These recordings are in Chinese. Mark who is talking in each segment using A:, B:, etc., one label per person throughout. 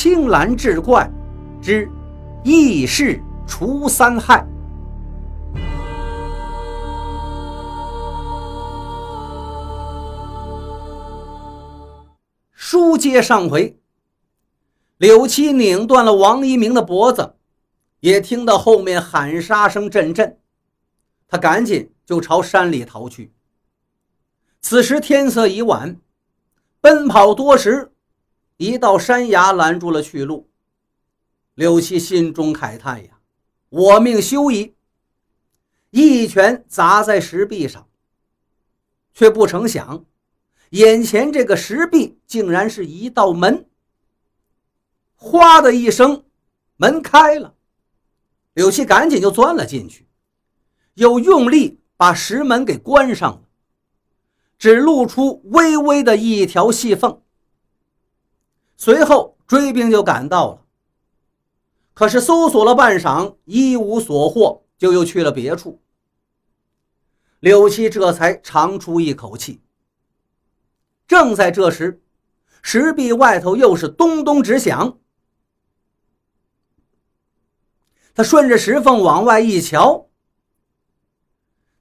A: 青蓝志怪之异事除三害。书接上回，柳七拧断了王一鸣的脖子，也听到后面喊杀声阵阵，他赶紧就朝山里逃去。此时天色已晚，奔跑多时。一道山崖拦住了去路，柳七心中慨叹呀：“我命休矣！”一拳砸在石壁上，却不成想，眼前这个石壁竟然是一道门。哗的一声，门开了，柳七赶紧就钻了进去，又用力把石门给关上了，只露出微微的一条细缝。随后追兵就赶到了，可是搜索了半晌，一无所获，就又去了别处。柳七这才长出一口气。正在这时，石壁外头又是咚咚直响。他顺着石缝往外一瞧，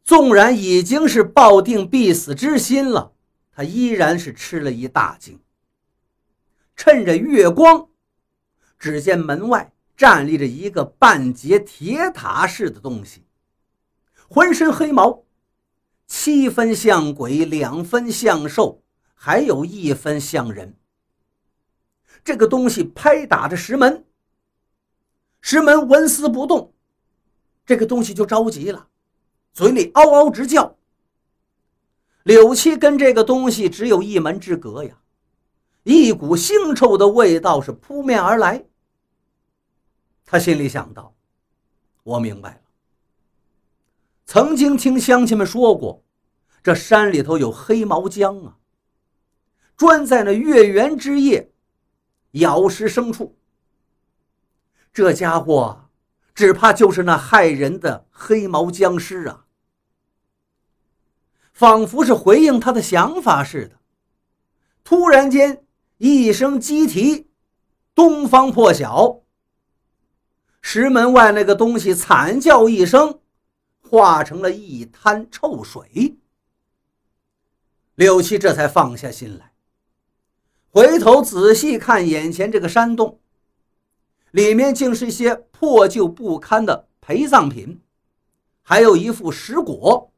A: 纵然已经是抱定必死之心了，他依然是吃了一大惊。趁着月光，只见门外站立着一个半截铁塔似的东西，浑身黑毛，七分像鬼，两分像兽，还有一分像人。这个东西拍打着石门，石门纹丝不动。这个东西就着急了，嘴里嗷嗷直叫。柳七跟这个东西只有一门之隔呀。一股腥臭的味道是扑面而来。他心里想到：“我明白了。曾经听乡亲们说过，这山里头有黑毛僵啊，专在那月圆之夜咬食牲畜。这家伙只怕就是那害人的黑毛僵尸啊！”仿佛是回应他的想法似的，突然间。一声鸡啼，东方破晓。石门外那个东西惨叫一声，化成了一滩臭水。柳七这才放下心来，回头仔细看眼前这个山洞，里面竟是一些破旧不堪的陪葬品，还有一副石椁。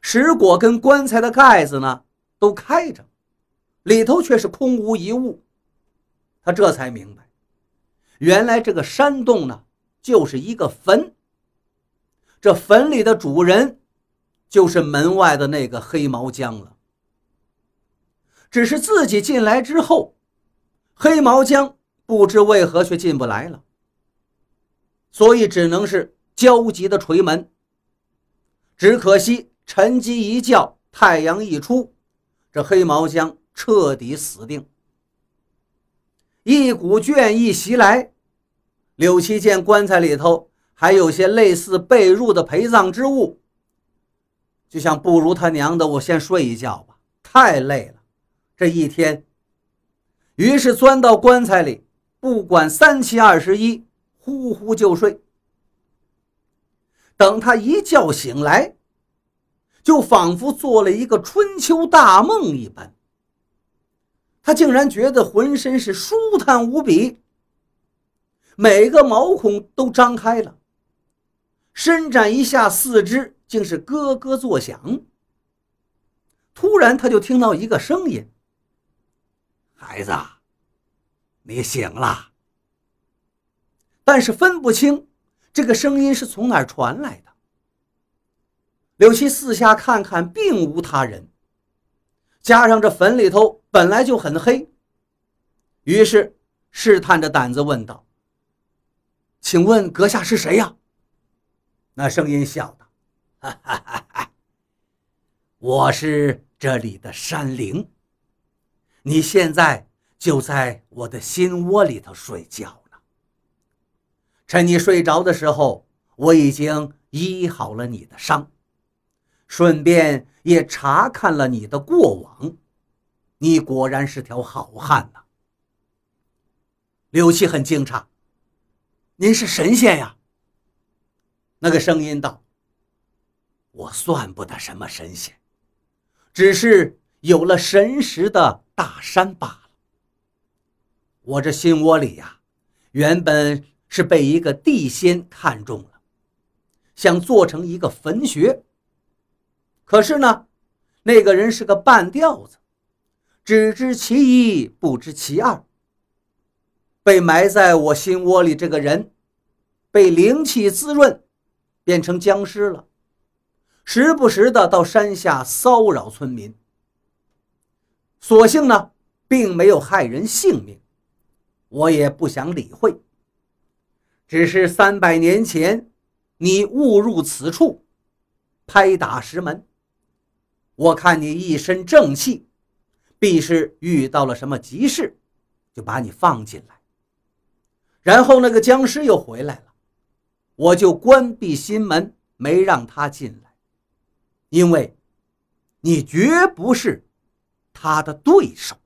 A: 石椁跟棺材的盖子呢，都开着。里头却是空无一物，他这才明白，原来这个山洞呢，就是一个坟。这坟里的主人，就是门外的那个黑毛僵了。只是自己进来之后，黑毛僵不知为何却进不来了，所以只能是焦急的捶门。只可惜晨鸡一叫，太阳一出，这黑毛僵。彻底死定。一股倦意袭来，柳七见棺材里头还有些类似被褥的陪葬之物，就想不如他娘的，我先睡一觉吧，太累了，这一天。于是钻到棺材里，不管三七二十一，呼呼就睡。等他一觉醒来，就仿佛做了一个春秋大梦一般。他竟然觉得浑身是舒坦无比，每个毛孔都张开了，伸展一下四肢，竟是咯咯作响。突然，他就听到一个声音：“孩子，你醒了。”但是分不清这个声音是从哪儿传来的。柳七四下看看，并无他人。加上这坟里头本来就很黑，于是试探着胆子问道：“请问阁下是谁呀？”那声音笑道：“哈哈哈哈我是这里的山灵。你现在就在我的心窝里头睡觉了。趁你睡着的时候，我已经医好了你的伤。”顺便也查看了你的过往，你果然是条好汉呐。柳七很惊诧：“您是神仙呀？”那个声音道：“我算不得什么神仙，只是有了神识的大山罢了。我这心窝里呀，原本是被一个地仙看中了，想做成一个坟穴。可是呢，那个人是个半吊子，只知其一，不知其二。”被埋在我心窝里，这个人被灵气滋润，变成僵尸了，时不时的到山下骚扰村民。所幸呢，并没有害人性命，我也不想理会。只是三百年前你误入此处，拍打石门，我看你一身正气，必是遇到了什么急事，就把你放进来。然后那个僵尸又回来了，我就关闭心门，没让他进来，因为，你绝不是他的对手。